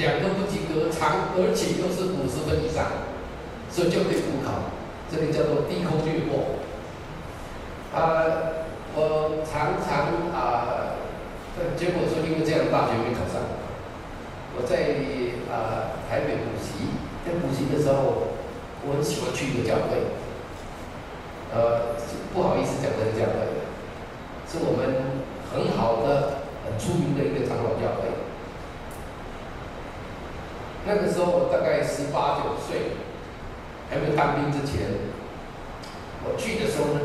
两个不及格，长而且又是五十分以上，所以就可以补考。这个叫做低空掠过。啊，我常常啊，结果说因为这样，大学没考上。我在啊、台北补习，在补习的时候，我很喜欢去一个教会。呃，不好意思讲这个教会，是我们很好的、很出名的一个长老教会。那个时候我大概十八九岁，还没当兵之前，我去的时候呢，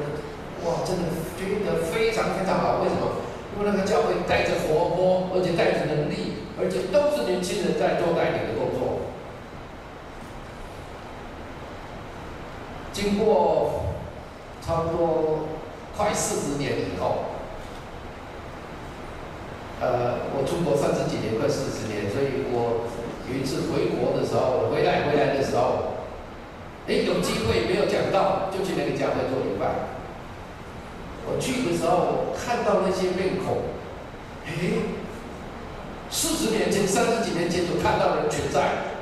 哇，真的觉得非常非常好。为什么？因为那个教会带着活泼，而且带着能力。而且都是年轻人在做带领的工作。经过差不多快四十年以后，呃，我出国三十几年，快四十年，所以我有一次回国的时候，回来回来的时候，哎，有机会没有讲到，就去那个教会做礼拜。我去的时候看到那些面孔，哎。四十年前、三十几年前就看到人全在，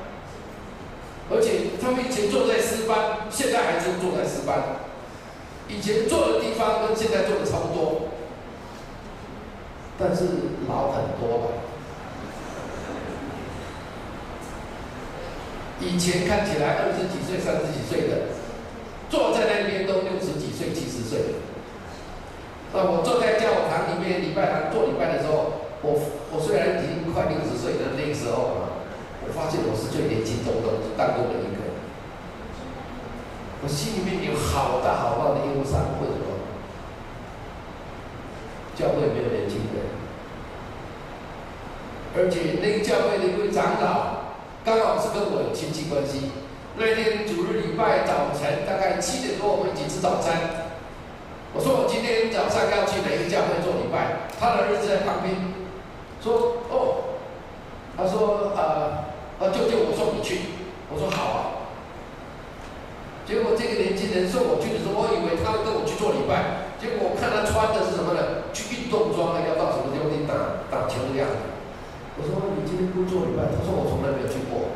而且他们以前坐在私班，现在还是坐在私班。以前坐的地方跟现在坐的差不多，但是老很多了。以前看起来二十几岁、三十几岁的，坐在那边都六十几岁、七十岁。那我坐在教堂里面礼拜堂做礼拜的时候。我我虽然已经快六十岁的那个时候啊，我发现我是最年轻中的当中的一个。我心里面有好大好大的忧伤，为什么？教会没有年轻人，而且那个教会的一位长老刚好是跟我有亲戚关系。那天主日礼拜早晨大概七点多，我们一起吃早餐。我说我今天早上要去哪个教会做礼拜，他的儿子在旁边。说哦，他说呃，呃，舅舅，我送你去。我说好啊。结果这个年轻人送我去的时候，我以为他会跟我去做礼拜。结果我看他穿的是什么呢？去运动装啊，要到什么地方去打打球的样子。我说你今天不做礼拜？他说我从来没有去过。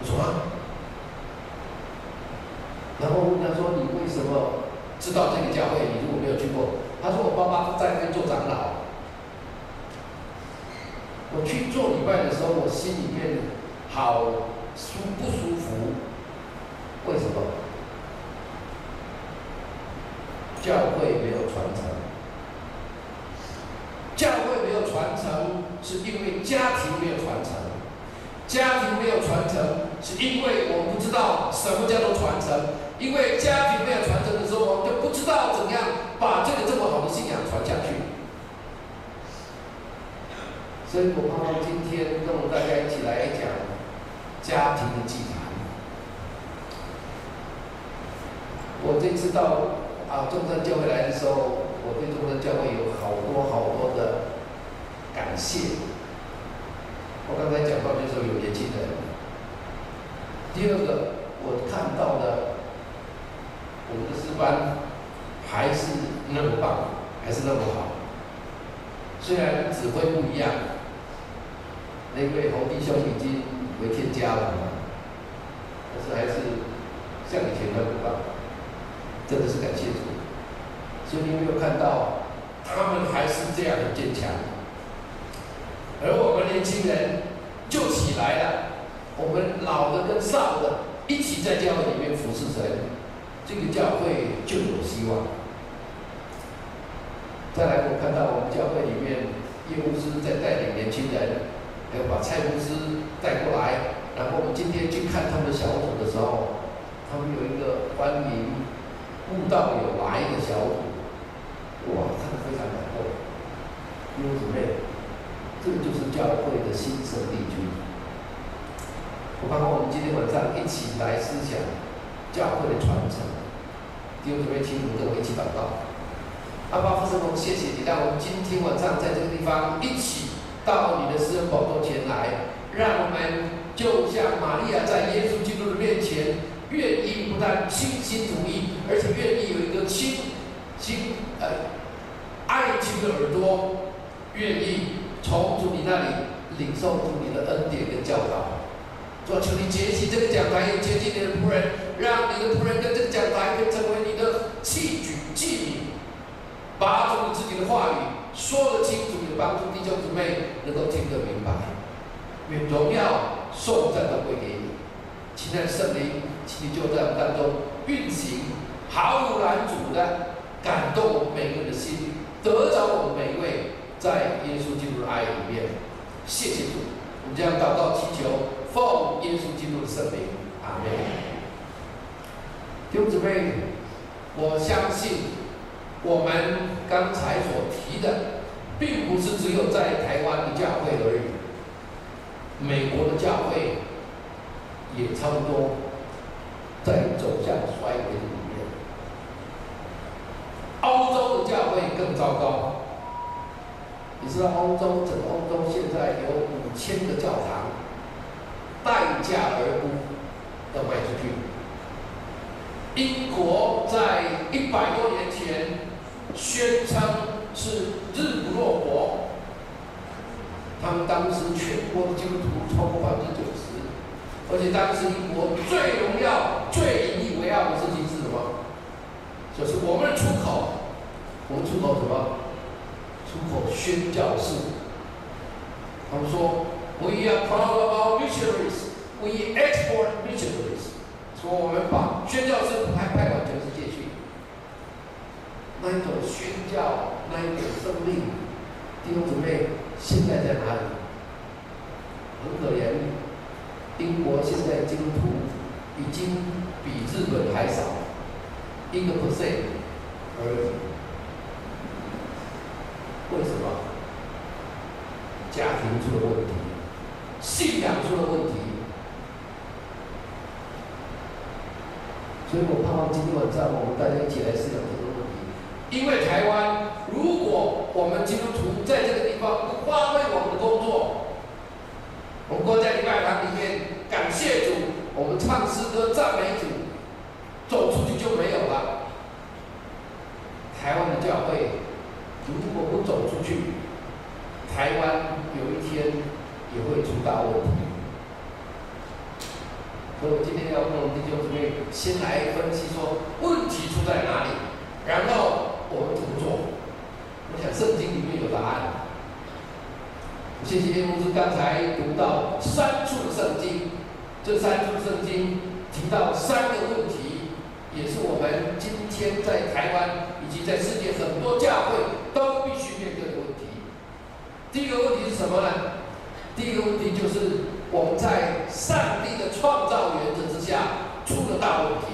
我说啊。然后问他说你为什么知道这个教会？你如果没有去过？他说我爸爸在那边做长老。我去做礼拜的时候，我心里面好舒不舒服？为什么？教会没有传承，教会没有传承，是因为家庭没有传承。家庭没有传承，是因为我不知道什么叫做传承。因为家庭没有传承的时候，我们就不知道怎样把这个这么好的信仰传下去。所以我盼望今天跟我们大家一起来讲家庭的祭坛。我这次到啊中山教会来的时候，我对中山教会有好多好多的感谢。我刚才讲到就是有年轻人。第二个，我看到的我们的诗班还是那么棒，还是那么好。虽然指挥不一样。那位红弟兄已经为添加了，但是还是像以前那么棒，真的是感谢主。所以你没有看到，他们还是这样的坚强，而我们年轻人就起来了，我们老的跟少的一起在教会里面服侍神，这个教会就有希望。再来，我看到我们教会里面叶牧师在带领年轻人。还有把蔡牧师带过来，然后我们今天去看他们小组的时候，他们有一个欢迎悟道有来的小组，哇，看得非常感动。弟兄姊妹，这个就是教会的新生力军。我盼望我们今天晚上一起来思想教会的传承。弟兄姊妹，请你跟我一起祷告。阿爸父神龙，谢谢你让我们今天晚上在这个地方一起。到你的施恩宝座前来，让我们就像玛利亚在耶稣基督的面前，愿意不但倾心吐意，而且愿意有一个亲亲呃爱情的耳朵，愿意从主你那里领受主你的恩典跟教导。主求你接起这个讲台，也接近你的仆人，让你的仆人跟这个讲台可以成为你的器具器皿，把住你自己的话语。说得清楚，也帮助弟兄姊妹能够听得明白。愿荣耀、颂赞都归给你。亲爱的圣灵，请你就在我们当中运行，毫无拦阻的感动我们每个人的心，得着我们每一位在耶稣基督的爱里面。谢谢主，我们将祷告祈求，奉耶稣基督的圣名，阿门。弟兄姊妹，我相信。我们刚才所提的，并不是只有在台湾的教会而已，美国的教会也差不多在走向衰微里面。欧洲的教会更糟糕，你知道欧洲整个欧洲现在有五千个教堂，待价而沽，要卖出去。英国在一百多年前。宣称是日不落国，他们当时全国的基督徒超过百分之九十，而且当时英国最荣耀、最引以为傲的事情是什么？就是我们的出口，我们出口什么？出口宣教士。他们说：“We are proud of our missionaries. We export missionaries.” 说我们把宣教士派派到全世界去。那一种宣教，那一种生命，弟兄姊妹，现在在哪里？很可怜，英国现在基督徒已经比日本还少，一个 percent 而已。为什么？家庭出了问题，信仰出了问题。所以我盼望今天晚上我们大家一起来思想。因为台湾，如果我们基督徒在这个地方不发挥我们的工作，我们过在礼拜堂里面感谢主，我们唱诗歌赞美主，走出去就没有了。台湾的教会如果不走出去，台湾有一天也会出大问题。要问我们弟兄姊妹，先来分析说问题出在哪里，然后。我们怎么做？我想圣经里面有答案。谢谢叶牧师刚才读到三处的圣经，这三处圣经提到三个问题，也是我们今天在台湾以及在世界很多教会都必须面对的问题。第一个问题是什么呢？第一个问题就是我们在上帝的创造原则之下出了大问题。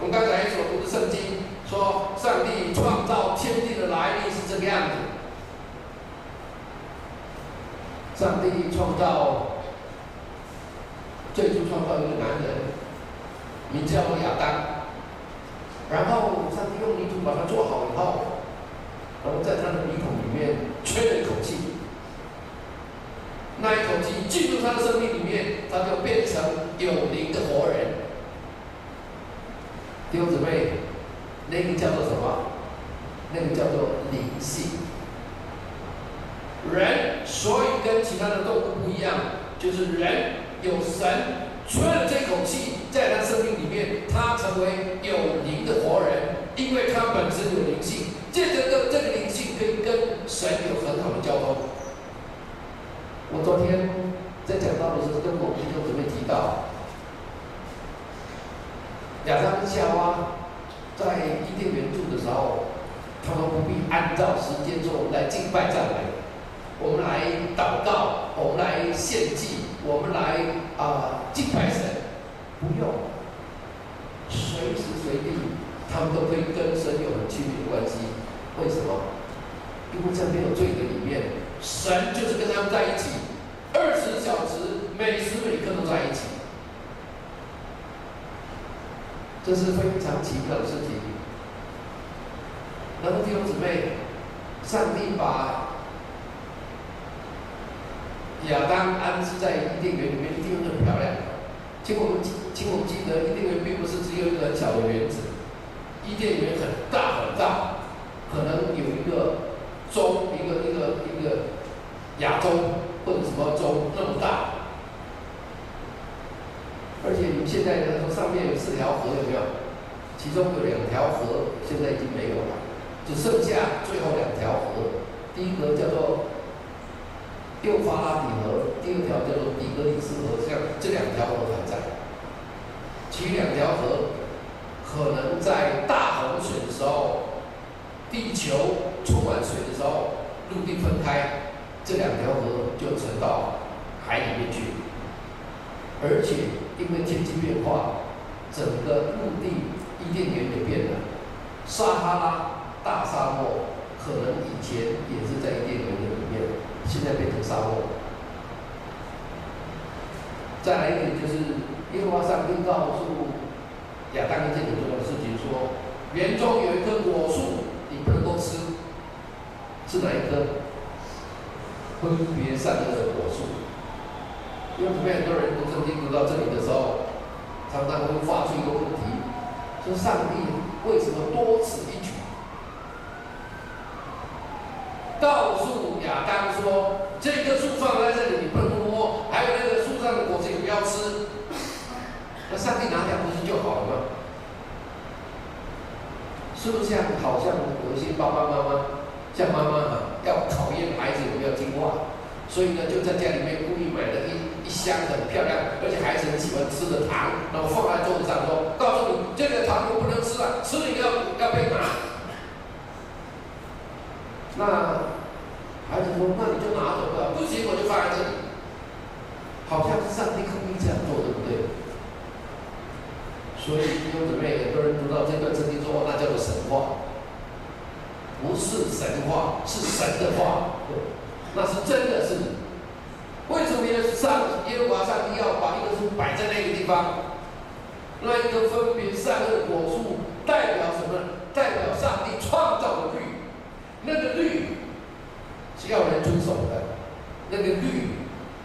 我们刚才所读的圣经。说上帝创造天地的来历是这个样子。上帝创造，最初创造一个男人，名叫亚当。然后上帝用泥土把他做好以后，然后在他的鼻孔里面吹了一口气，那一口气进入他的生命里面，他就变成有灵的活人。弟兄姊妹。那个叫做什么？那个叫做灵性。人所以跟其他的动物不一样，就是人有神吹了这口气，在他生命里面，他成为有灵的活人，因为他本身有灵性，借着这个这个灵性可以跟神有很好的交通。昨天在讲道的时候，跟某弟兄姊妹提到，亚当夏娃在伊甸园住的时候，他们不必按照时间说，我们来敬拜赞美。我们来祷告，我们来献祭，我们来啊敬拜神，不用，随时随地，他们都可以跟神有很亲密的关系。为什么？因为在没有罪的里面，神就是跟他们在一起，二十小时，每时每刻都在一起。这是非常奇妙的事情。然后弟兄姊妹，上帝把。亚当安置在伊甸园里面，一定很漂亮。请我们记，请我们记得，伊甸园并不是只有一个很小的园子，伊甸园很大很大，可能有一个洲，一个一个一个亚洲或者什么洲那么大。而且你们现在呢，上面有四条河，有没有？其中有两条河现在已经没有了，只剩下最后两条河。第一个叫做。幼发拉底河，第二条叫做底格里斯河，这样这两条河还在。其余两条河可能在大洪水的时候，地球充满水的时候，陆地分开，这两条河就沉到海里面去。而且因为天气变化，整个陆地伊甸园也变了，撒哈拉大沙漠可能以前也是在伊甸园里面。现在变成沙漠。再来一点就是，耶和华上帝告诉亚当一件很重要的事情，说园中有一棵果树，你不能够吃。是哪一棵？分别善恶的果树。因为普遍很多人读圣经读到这里的时候，常常会发出一个问题：说上帝为什么多此一举？告诉亚当说：“这棵树放在这里，你不能摸；还有那个树上的果子，你不要吃。”那上帝拿掉不是就好了吗？是不是这样？好像有一些爸爸妈妈，像妈妈哈，要考验孩子有没有听话，所以呢，就在家里面故意买了一一箱很漂亮，而且孩子很喜欢吃的糖，然后放在桌子上说：“告诉你，这个糖我不能吃了，吃了要要被打。”那孩子说：“那你就拿走吧，不行我就放在这里。”好像是上帝故意这样做，对不对？所以弟兄姊妹，很多人读到这段圣经说，那叫做神话，不是神话，是神的话，对，那是真的是。为什么耶上耶和华上帝要把一棵树摆在那个地方？那一个分别善恶的果树代表什么？代表上帝创造的律。那个律是要人遵守的，那个律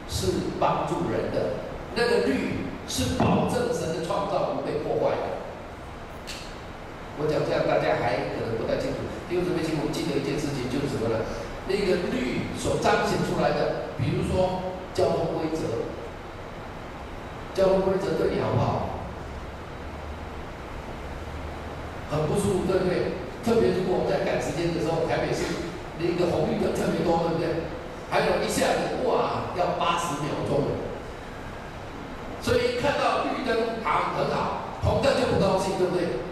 是帮助人的，那个律是保证神的创造不被破坏的。我讲这样大家还弟兄姊妹，请我们记得一件事情，就是什么呢？那个律所彰显出来的，比如说交通规则，交通规则对你好不好？很不舒服，对不对？特别如果我们在赶时间的时候，台北市那个红绿灯特别多，对不对？还有一下子哇，要八十秒钟，所以看到绿灯好很好，红灯就不高兴，对不对？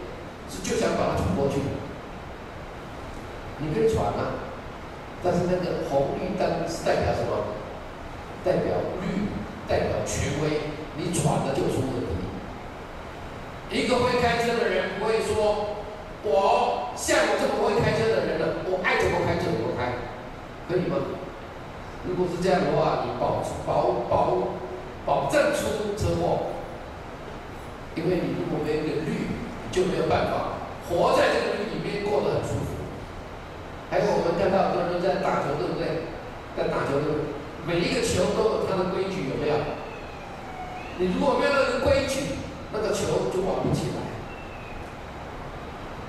是就想把它闯过去。你可以闯啊，但是那个红绿灯是代表什么？代表律，代表权威，你闯了就出问题。一个会开车的人不会说。我像我这么会开车的人呢，我爱怎么开就怎么开，可以吗？如果是这样的话，你保保保保证出车祸，因为你如果没有一个律，你就没有办法活在这个。还有我们看到很多人都在打球，对不对？在打球，对不对？每一个球都有它的规矩，有没有？你如果没有那个规矩，那个球就玩不起来。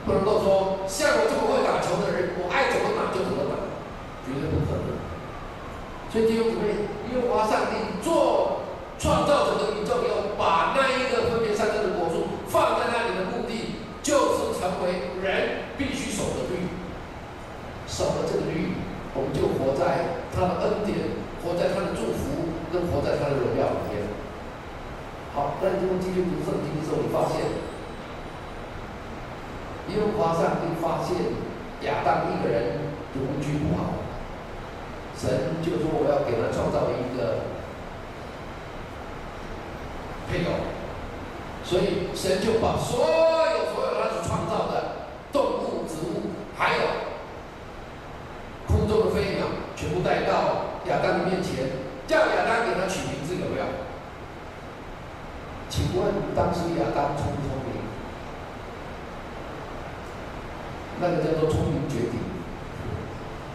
不能够说像我这么会打球的人，我爱怎么打就怎么打，绝对不可能。所以弟兄姊妹，耶和华上帝活在他的荣耀里面。好，那你如果继续读圣经的时候，你发现，耶和华上帝发现亚当一个人独居不好，神就说我要给他创造一个配偶，所以神就把所有所有他所创造的动物、植物，还有空中的飞鸟，全部带到亚当的面前，叫亚当给他取名字，有没有？请问当时亚当聪不聪明？那个叫做聪明绝顶。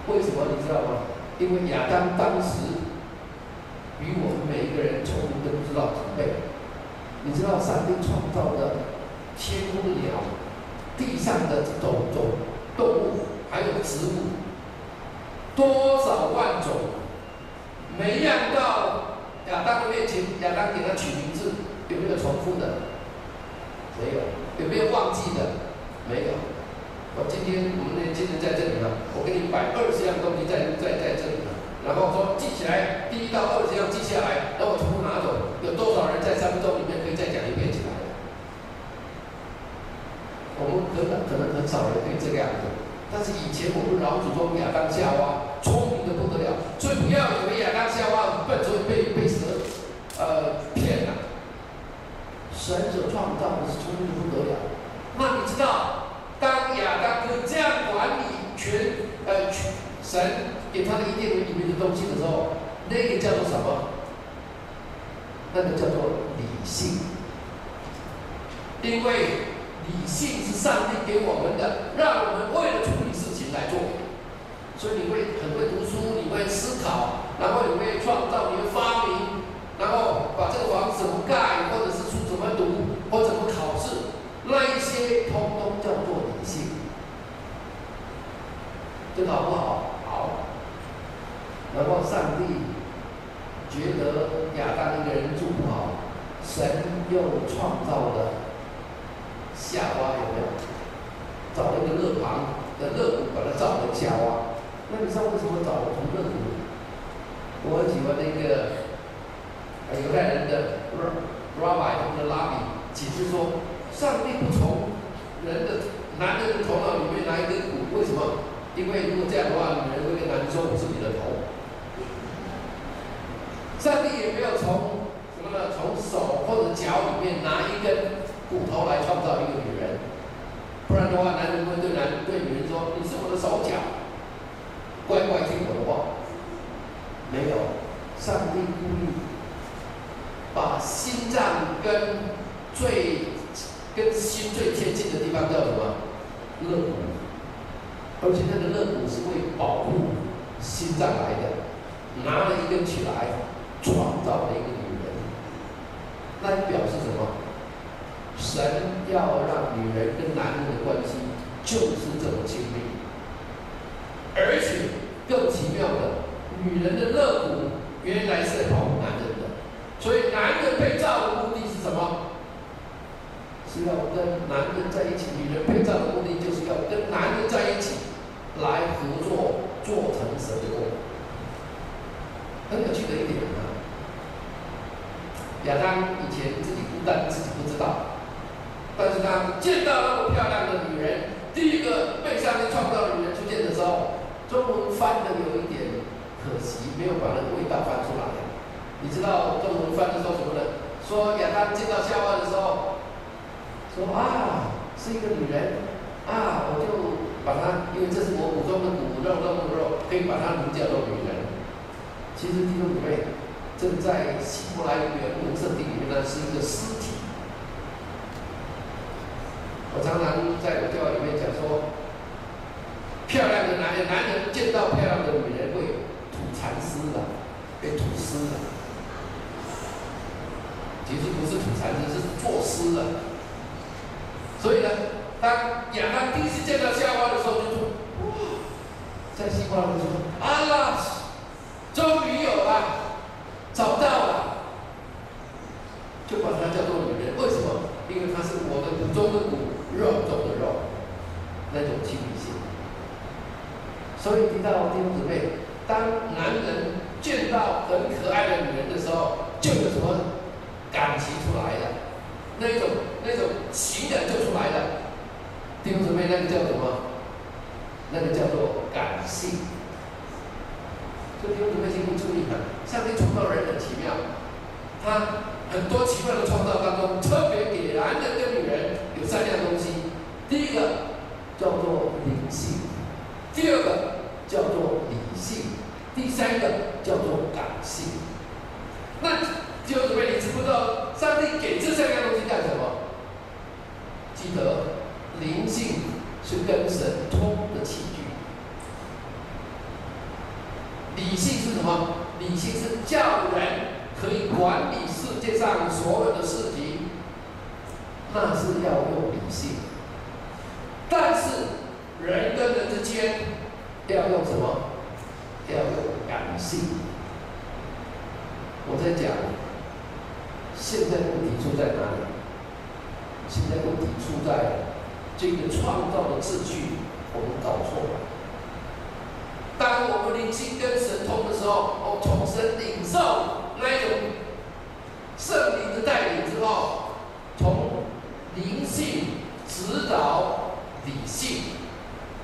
为什么你知道吗？因为亚当当时比我们每一个人聪明都不知道几倍。你知道上帝创造的天空的鸟、地上的种种动物，还有植物，多少万种，每样到亚当的面前，亚当给他取名字。有没有重复的？没有。有没有忘记的？没有。我今天我们年轻人在这里呢，我给你摆二十样东西在在在这里呢，然后说记起来，第一到二十样记下来，然后我全部拿走。有多少人在三分钟里面可以再讲一遍起来？我们可能可能很少人可以这个样子，但是以前我们老祖宗亚当夏娃所以不要以为亚当夏娃笨，所以被被蛇呃骗了。神所创造的是聪明的不得了，那你知道，当亚当哥这样管理全呃全神给他的伊甸园里面的东西的时候，那个叫做什么？那个叫做理性，因为理性是上帝给我们的，让我们为了处理事情来做，所以你会很会读书，你会思考，然后你会创造，你会发明，然后把这个房子怎么盖，或者是书。怎么读或怎么考试，那一些通通叫做理性，这个好不好？好。然后上帝觉得亚当一个人住不好，神又创造了夏娃，有没有？找了一个肋旁的肋骨，把它造成夏娃。那你知道为什么找了从肋骨？我很喜欢那个犹太人的。Rabbi 他们的拉比解释说，上帝不从人的男人的头脑里面拿一根骨，为什么？因为如果这样的话，女人会跟男人说我是你的头。上帝也没有从什么呢？从手或者脚里面拿一根骨头来创造一个女人，不然的话，男人会对男人对女人说你是我的手脚，乖乖听我的话。没有，上帝故意。把心脏跟最跟心最贴近的地方叫什么？肋骨，而且那个肋骨是为保护心脏来的，拿了一根起来，创造了一个女人。那表示什么？神要让女人跟男人的关系就是这么亲密，而且更奇妙的，女人的肋骨原来是保护男人的。所以，男人被造的目的是什么？是要跟男人在一起。女人被造的目的就是要跟男人在一起，来合作做成神的国。很有趣的一点啊，亚当以前自己孤单，自己不知道，但是当见到那么漂亮的女人，第一个被上帝创造的女人出现的时候，中文翻的有一点可惜，没有把那个味道翻出来。你知道中文翻译说什么呢？说亚当见到夏娃的时候，说啊，是一个女人，啊，我就把她，因为这是我骨中的骨，肉中的肉，可以把她名叫做女人。其实弟兄姊妹，这在希伯来原文圣经里面呢，是一个尸体。我常常在我教会里面讲说，漂亮的男人，男人见到漂亮的女人会吐蚕丝的，会吐丝的。其实不是吐蚕丝，是作诗的。所以呢，当亚当第一次见到夏娃的时候，就说：“哇，在希伯来文说，啊啦，终于有了，找到了，就把它叫做女人。为什么？因为她是我的骨中的骨，肉中的肉，那种亲密性。所以提到丁姊妹，当男人见到很可爱的女人的时候，就有什么感情出来了？那一种那一种情感就出来了。丁姊妹那个叫什么？那个叫做感性。这丁姊妹请注意，上帝创造人很奇妙，他很多奇怪的创造当中，特别给男人跟女人有三样东西。第一个叫做灵性，第二个。第三个叫做感性。那弟兄姊妹，你知不知道上帝给这三样东西干什么？记得灵性是跟神通的器具，理性是什么？理性是叫人可以管理世界上所有的事情，那是要用理性。但是人跟人之间要用什么？要用感性。我在讲，现在问题出在哪里？现在问题出在这个创造的秩序，我们搞错了。当我们灵性跟神通的时候，我从神领受那一种圣灵的带领之后，从灵性指导。理性，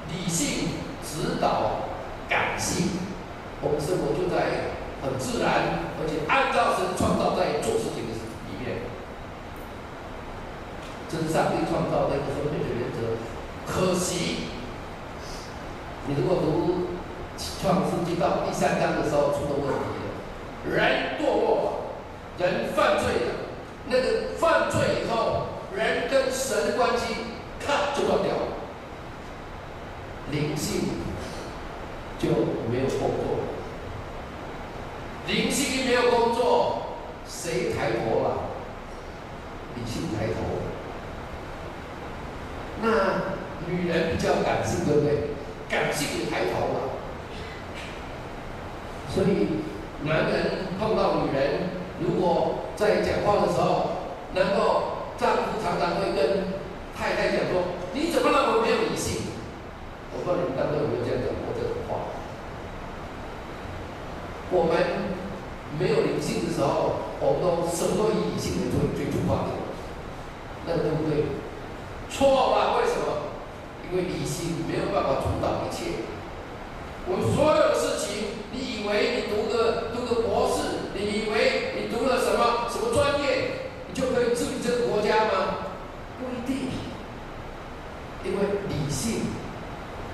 理性指导感性，我们生活就在很自然，而且按照神创造在做事情的里面，这是上帝创造的一个分配的原则。可惜，你如果读创世纪到第三章的时候出了问题，人堕落，人犯罪了，那个犯罪以后，人跟神的关系。咔就断掉了，灵性就没有工作，灵性一没有工作，谁抬头了？理性抬头。那女人比较感性，对不对？感性也抬头了。所以男人碰到女人，如果在讲话的时候，能够丈夫常常会跟。太太讲说：“你怎么那么没有理性？”我不知道你们当中有没有这样讲过这种话。我们没有理性的时候，我们都什么都以理性为最最主化的，那个对不对？错吧？为什么？因为理性没有办法主导一切。我们所有的事情，你以为你读个读个博士，你以为你读了什么什么专业，你就可以治理这个国家吗？不一定。因为理性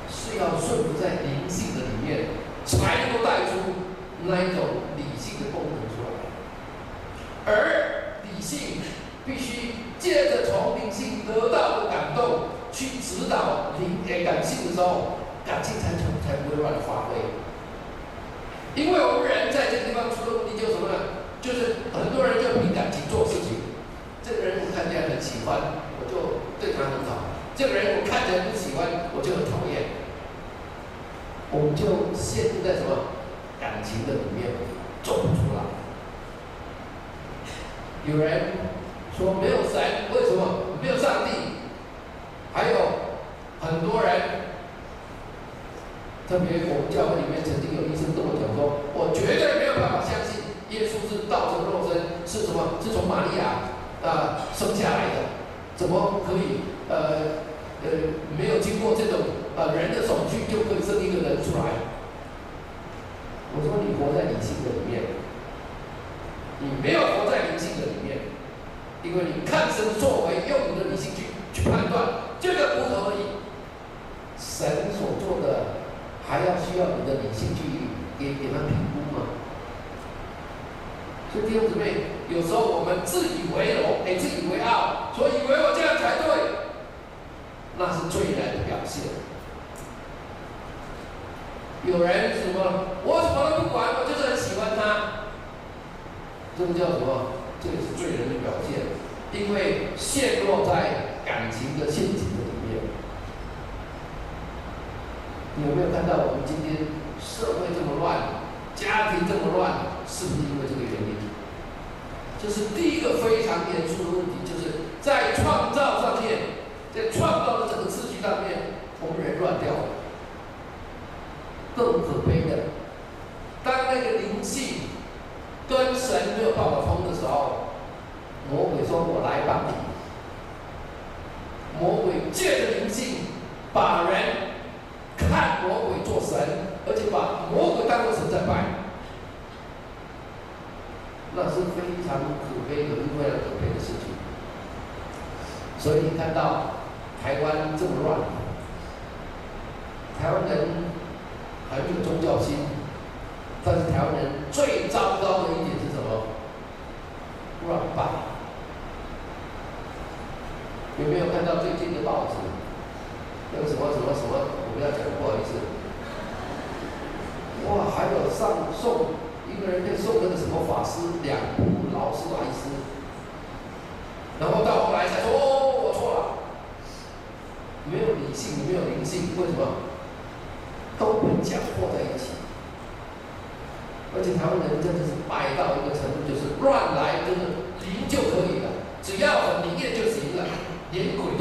是要顺服在灵性的里面，才能够带出那一种理性的功能出来。而理性必须借着从灵性得到的感动去指导灵诶感性的时候，感性才成才不会乱发挥。因为我们人在这个地方出了问题，就是什么呢？就是很多人就凭感情做事情。这个人我看见很喜欢，我就对他很好。这个人我看起来不喜欢，我就很讨厌。我们就陷入在什么感情的里面，走不出来。有人说没有神，为什么没有上帝？还有很多人，特别我们教会里面曾经有医生跟我讲说，我绝对没有办法相信耶稣是道成肉身，是什么？是从玛利亚啊、生下来的，怎么可以？呃呃，没有经过这种呃人的手续就可以生一个人出来。我说你活在理性的里面，你没有活在灵性的里面，因为你看神作为，用你的理性去去判断，这个不可以。神所做的还要需要你的理性去给给他评估吗？所以弟兄姊妹，有时候我们自以为荣，哎，自以为傲，所以以为我这样才对，那是罪人的表现。有人什么，我什么都不管，我就是很喜欢他，这个叫什么？这个是罪人的表现，因为陷落在感情的陷阱的里面。你有没有看到我们今天社会这么乱，家庭这么乱？是不是因为这个原因？这是第一个非常严肃的问题，就是在创造上面，在创造的整个秩序上面，我们人乱掉了。更可悲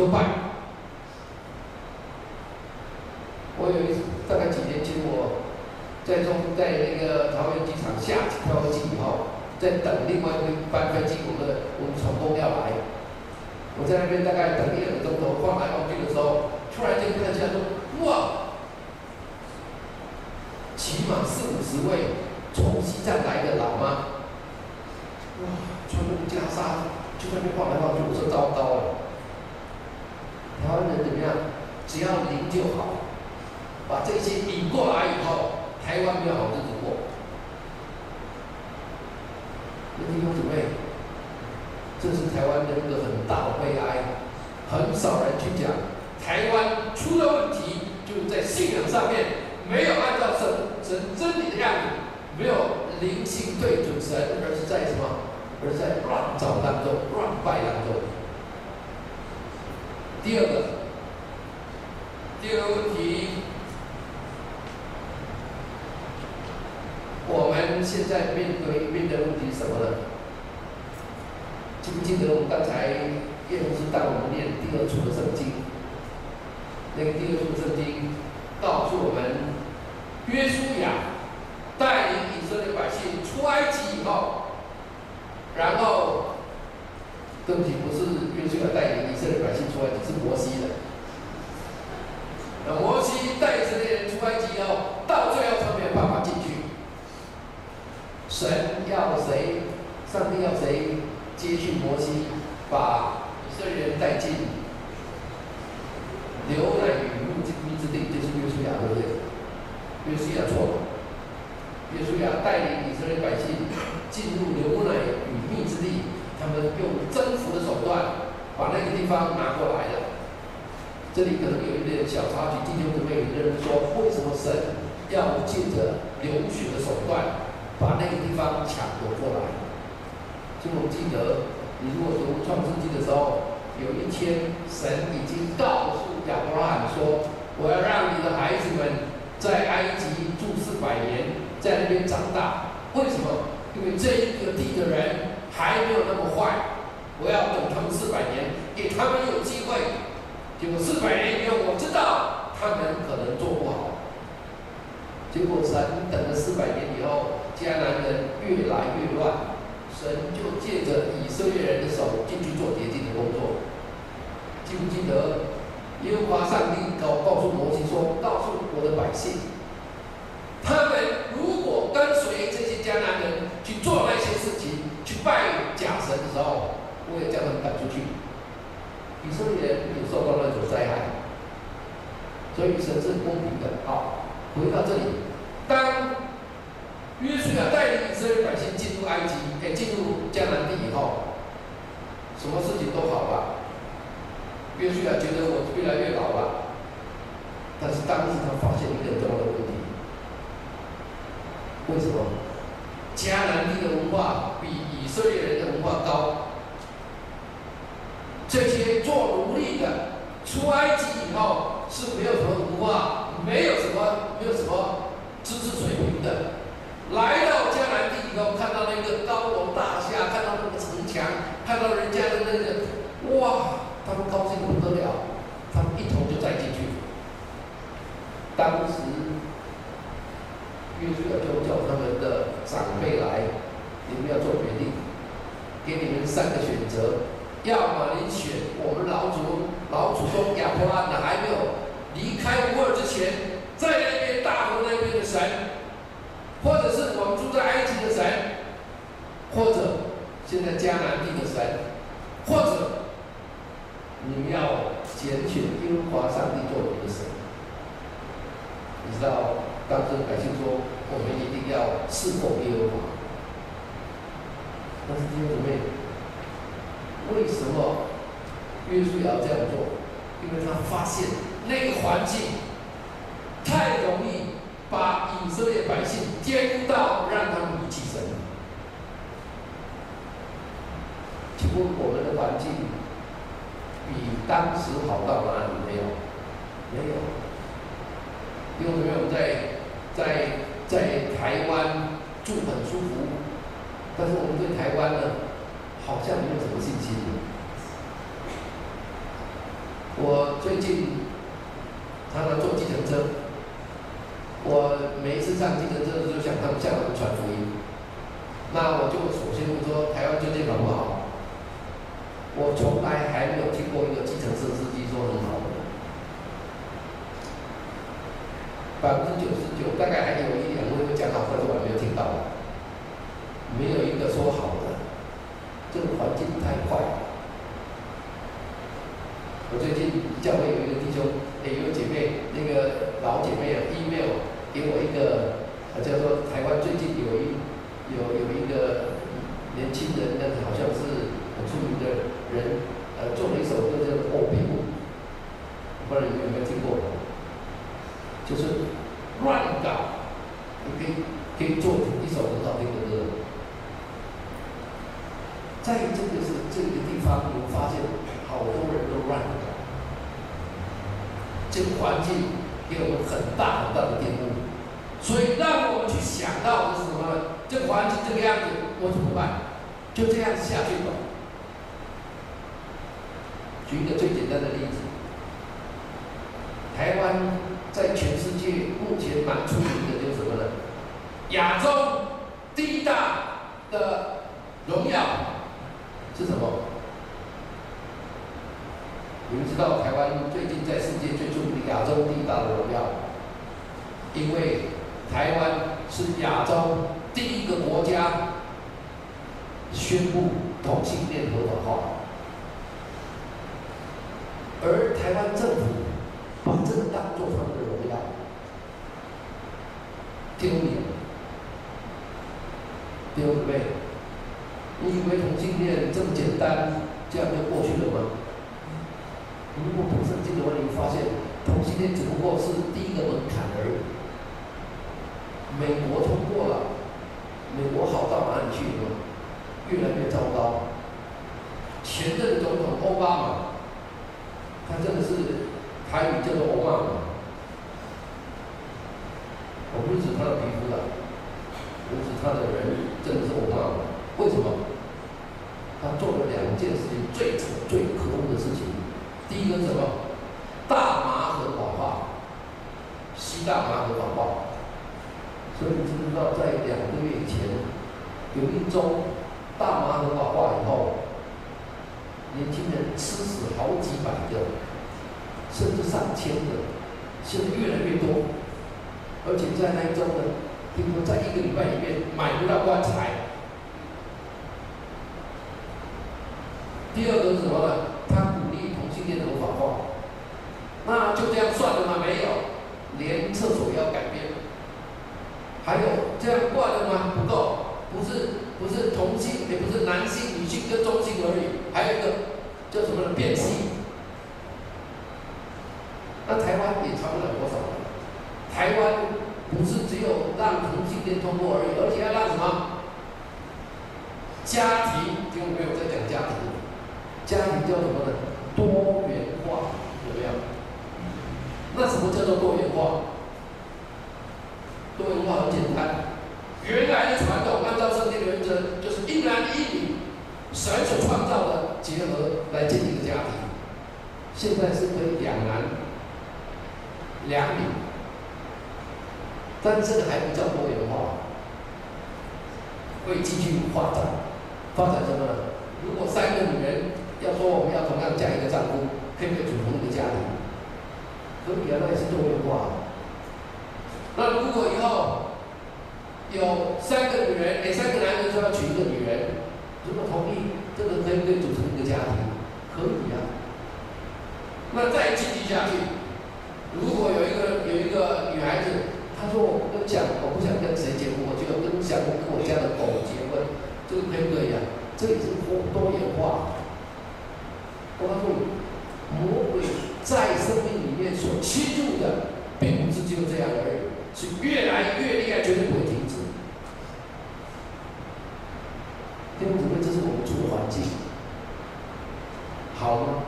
Então, teu pai. Então, tipo, 也受到了这种灾害，所以城市公平的，好，回到这里。你知道当时百姓说，我们一定要侍奉耶和华。但是弟兄姊妹，为什么约书亚要这样做？因为他发现那个环境太容易把以色列百姓颠倒，让他们离弃神。请问我们的环境比当时好到哪里没有？没有。因为我们在在在台湾住很舒服。但是我们对台湾呢，好像没有什么信心。我最近常常坐计程车，我每一次上计程车的时候，想他们向我们传福音。那我就首先问说：台湾最近好不好？我从来还没有听过一个计程车司机说很好的。百分之九十九，大概还有一两位会讲好，但是我还没有听到。没有一个说好的，这个环境太坏。我最近教会有一个弟兄，也有姐妹，那个老姐妹啊，email 给我一个，呃叫做台湾最近有一有有一个年轻人，但是好像是很出名的人，呃，做了一首歌叫做《我并不》，不知道你有没有听过？就是乱搞，你可以可以做一首很好听的歌。在这个是这个地方，我发现好多人都乱了。这个环境给我们很大很大的玷污，所以让我们去想到的是什么呢？这个环境这个样子，我怎么办？就这样下去吧。举一个最简单的例子，台湾在全世界目前蛮出名的，就是什么呢？亚洲第一大的荣耀。是什么？你们知道台湾最近在世界最出名的亚洲第一大的荣耀，因为台湾是亚洲第一个国家宣布同性恋合法化，而台湾政府把这个当做他们的荣耀，丢脸，丢不对？你以为同性恋这么简单，这样就过去了吗？如果读圣经的话，你会发现同性恋只不过是第一个门槛而已。美国通过了，美国好到哪里去了？越来越糟糕。前任总统奥巴马，他真的是台语叫做欧巴，我不是指他的皮肤的，我指他的人真的是欧巴，为什么？他做了两件事情，最丑、最可恶的事情。第一个是什么？大麻合法化，吸大麻合法化。所以你知不知道，在两个月以前，有一周大麻合法化以后，年轻人吃死好几百个，上千个，现在越来越多。而且在那一周呢，听说在一个礼拜里面买不到棺材。第二个是什么呢？他鼓励同性恋的合法化，那就这样算了吗？没有，连厕所也要改变。还有这样挂的吗？不够，不是不是同性，也不是男性、女性跟中性而已，还有一个叫什么呢？变性。那台湾也差不了多少。台湾不是只有让同性恋通过而已，而且要让什么？家庭，听没有在讲家庭。家庭叫什么呢？多元化，有没有？那什么叫做多元化？多元化很简单，原来的传统按照圣经原则，就是一男一女，神所创造的结合来建立的家庭。现在是可以两男两米，但这个还不叫多元化，会继续发展。发展什么呢？如果三个女人。要说我们要同样嫁一个丈夫，可以不可以组成一个家庭？可以啊，那也是多元化。那如果以后有三个女人，每三个男人都要娶一个女人，如果同意，这个可以可以组成一个家庭，可以啊。那再继续下去，如果有一个有一个女孩子，她说我跟讲，我不想跟谁结婚，我就要跟想跟我家的狗结婚，这个可以不可以啊？这也是多多元化。我告诉你，魔鬼在生命里面所侵入的，并不是就这样而已，是越来越厉害，绝对不会停止。弟兄姊妹，这是我们住的环境，好吗？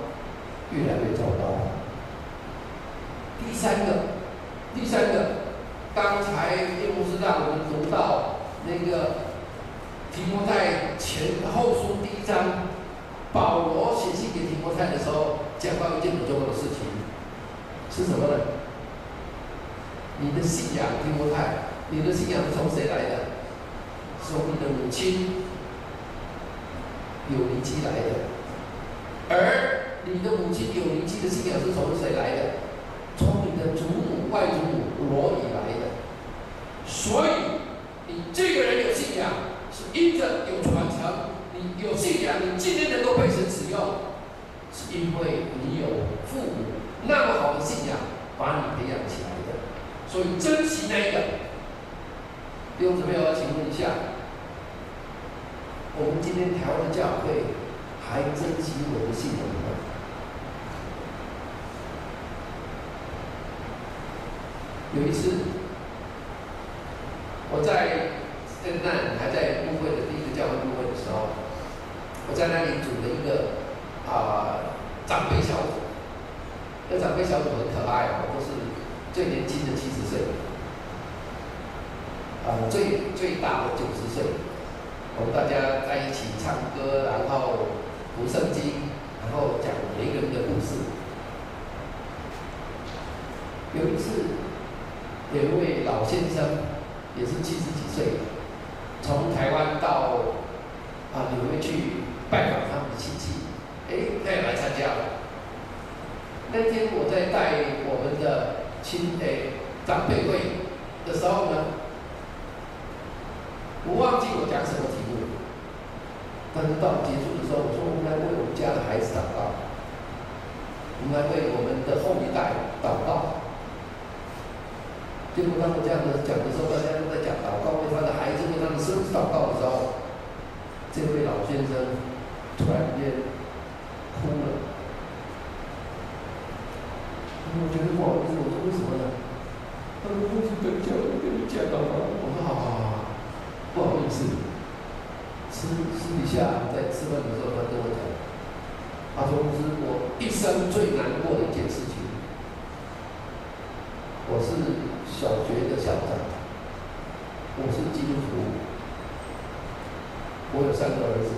越来越糟糕。第三个，第三个，刚才叶牧师让我们读到那个提摩太前后书第一章，保罗写信给提摩太的时候，讲到一件很重要的事情，是什么呢？你的信仰，提摩太，你的信仰是从谁来的？从你的母亲。有灵气来的，而你的母亲有灵气的信仰是从谁来的？从你的祖母、外祖母罗以来的。所以你这个人有信仰，是因着有传承。你有信仰，你今天能够被神使用，是因为你有父母那么好的信仰把你培养起来的。所以珍惜那个。弟兄姊妹，我请问一下。我们今天台湾的教会还珍惜我的信仰吗？有一次，我在圣诞还在牧会的第一个教会牧会的时候，我在那里组了一个啊、长辈小组。那长辈小组很可爱哦，都是最年轻的七十岁，啊、呃、最最大的九十岁。我们大家在一起唱歌，然后读圣经，然后讲每一个人的故事。有一次，有一位老先生，也是七十几岁，从台湾到啊纽约去拜访他们的亲戚，哎，他也来参加了。那天我在带我们的亲哎长辈会的时候呢，我忘记我讲什么题目，但是到结束的时候，我说我们来为我们家的孩子祷告，我们来为我们的后一代祷告。结果当我这样子讲的时候，大家都在讲祷告，为他的孩子、为他的孙子祷告的时候，这位老先生突然间哭了。我觉得不好意思，我说为什么呢？他说我是跟教会跟你讲祷告。我说好好好。不好意思，私私底下在吃饭的时候，他跟我讲，他说是我一生最难过的一件事情。我是小学的校长，我是基督徒，我有三个儿子，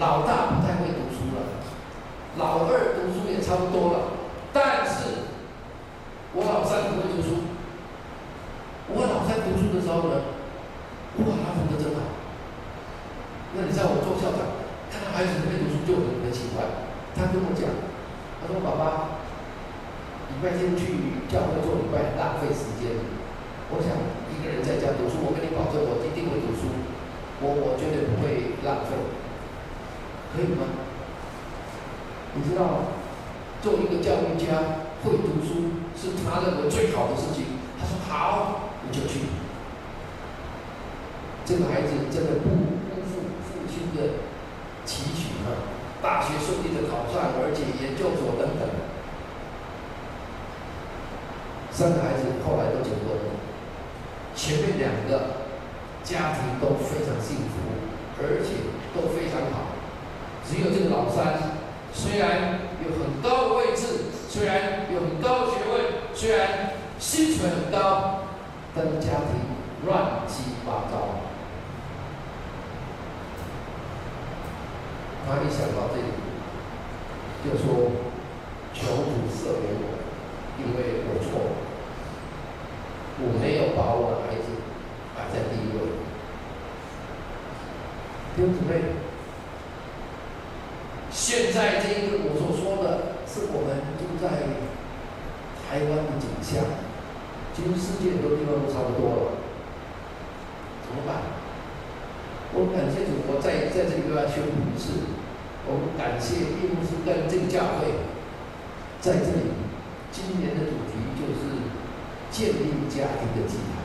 老大不太会读书了，老二读书也差不多了，但是我老三不会读书。我老三读书的时候呢？哇，他读的真好。那你在我做校长，看到孩子没读书就很很奇怪。他跟我讲，他说：“爸爸，礼拜天去教会做礼拜浪费时间。我想一个人在家读书，我跟你保证，我一定会读书。我我绝对不会浪费，可以吗？你知道，做一个教育家会读书是他认为最好的事情。他说好，你就去。”这个孩子真的不辜负父亲的期许啊！大学顺利的考上，而且研究所等等。三个孩子后来都结婚了，前面两个家庭都非常幸福，而且都非常好。只有这个老三，虽然有很高的位置，虽然有很高的学位，虽然薪水很高，但是家庭乱七八糟。他一想到这里，就说：“求主赦免我，因为我错了，我没有把我的孩子摆在第一位。”弟兄姊妹，现在这一个我所说的是我们住在湾的景象，其实世界很多地方都差不多了，怎么办？我们感谢主，我在在这里又要宣布一次，我们感谢叶牧师跟这个教会在这里。今年的主题就是建立家庭的祭坛。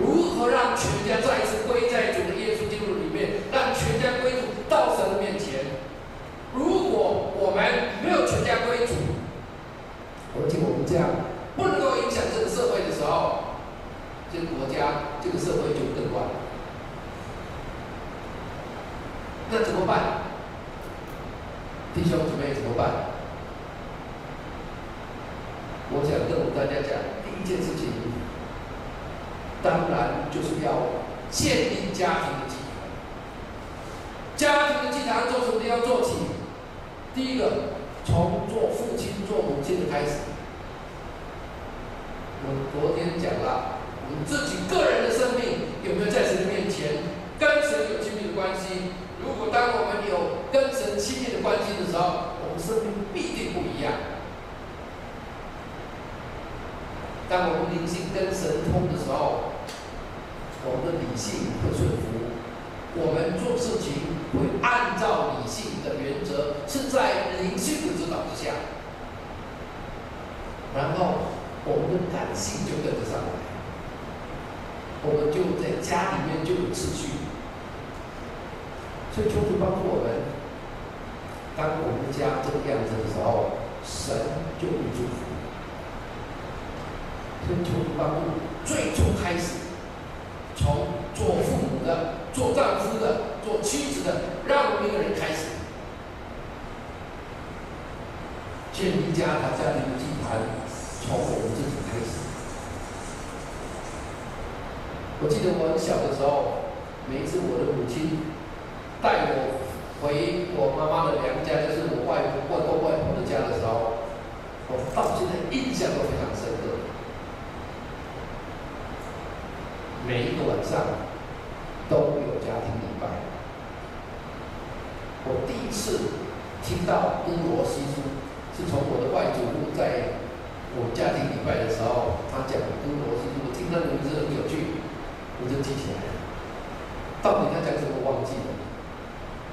如何让全家再一次归在主的耶稣基督里面，让全家归主到神的面前？如果我们没有，而且我们这样不能够影响这个社会的时候，这个国家、这个社会就更乱了。那怎么办？弟兄姊妹怎么办？我想跟我们大家讲，第一件事情。当然，就是要建立家庭的祭坛。家庭的祭坛做什么要做起。第一个，做母亲的开始。我昨天讲了，我们自己个人的生命有没有在神的面前跟神有亲密的关系？如果当我们有跟神亲密的关系的时候，我们生命必定不一样。当我们灵性跟神通的时候。我们的理性会顺服，我们做事情会按照理性的原则，是在灵性的指导之下，然后我们的感性就跟着上来，我们就在家里面就有秩序。所以求主帮助我们，当我们家这个样子的时候，神就会祝福。所以求主帮助，最初开始。从做父母的、做丈夫的、做妻子的，让我们一个人开始建立家他家庭的祭坛，从我们自己开始。我记得我很小的时候，每一次我的母亲带我回我妈妈的娘家，就是我外婆、外公、外婆的家的时候，我到现在印象都非常深刻。每一个晚上都有家庭礼拜。我第一次听到哥罗西书，是从我的外祖父在我家庭礼拜的时候，他讲的哥罗西，我听他的名字很有趣，我就记起来了。到底他讲什么忘记了，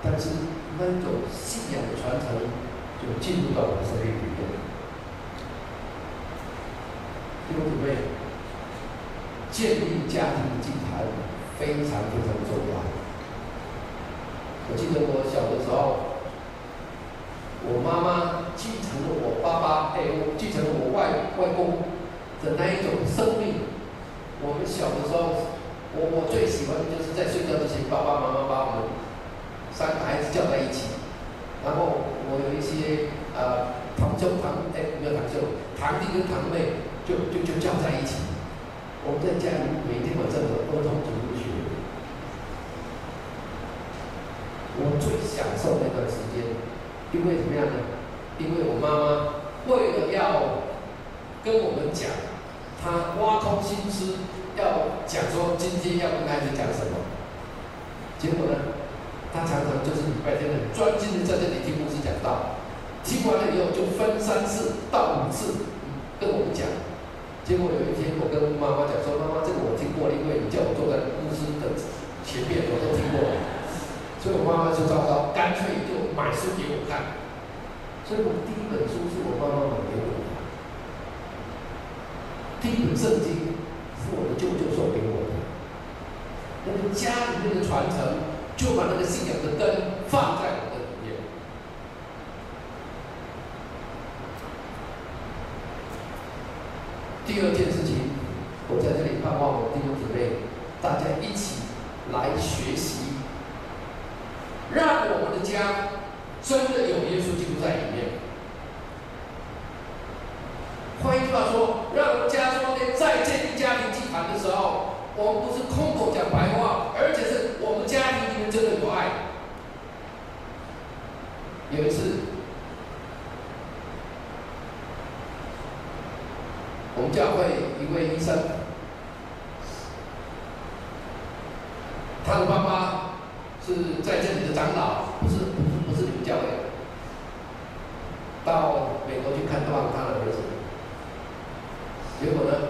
但是那种信仰的传承就进入到我的生命里面。弟兄姊妹。建立家庭的祭坛非常非常重要。我记得我小的时候，我妈妈继承了我爸爸，哎，我继承了我外外公的那一种生命。我们小的时候，我我最喜欢的就是在睡觉之前，爸爸妈妈把我们三个孩子叫在一起，然后我有一些呃堂兄堂哎没有堂兄，堂弟跟堂妹就就就叫在一起。我们在家里每天晚上有儿童主日学，我最享受那段时间，因为怎么样呢？因为我妈妈为了要跟我们讲，她挖空心思要讲说今天要跟孩子讲什么，结果呢，她常常就是礼拜天很专心的在这里听牧师讲道，听完了以后就分三次到五次跟我们讲。结果有一天，我跟妈妈讲说：“妈妈，这个我听过，因为你叫我坐在牧师的前面，我都听过。”所以我妈妈就糟糕，干脆就买书给我看。所以我第一本书是我妈妈买给我的，第一本圣经是我的舅舅送给我的。那个家里面的传承，就把那个信仰的根放在我的里面。第二件事情，我在这里盼望我弟兄姊妹，大家一起来学习，让我们的家真的有耶稣基督在里面。换一句话说，让我们家中间在建立家庭祭坛的时候，我们不是空口讲白话，而且是我们家庭里面真的有爱。有一次。我们教会一位医生，他的爸爸是在这里的长老，不是不是不是你们教会，到美国去看望他的儿子，结果呢，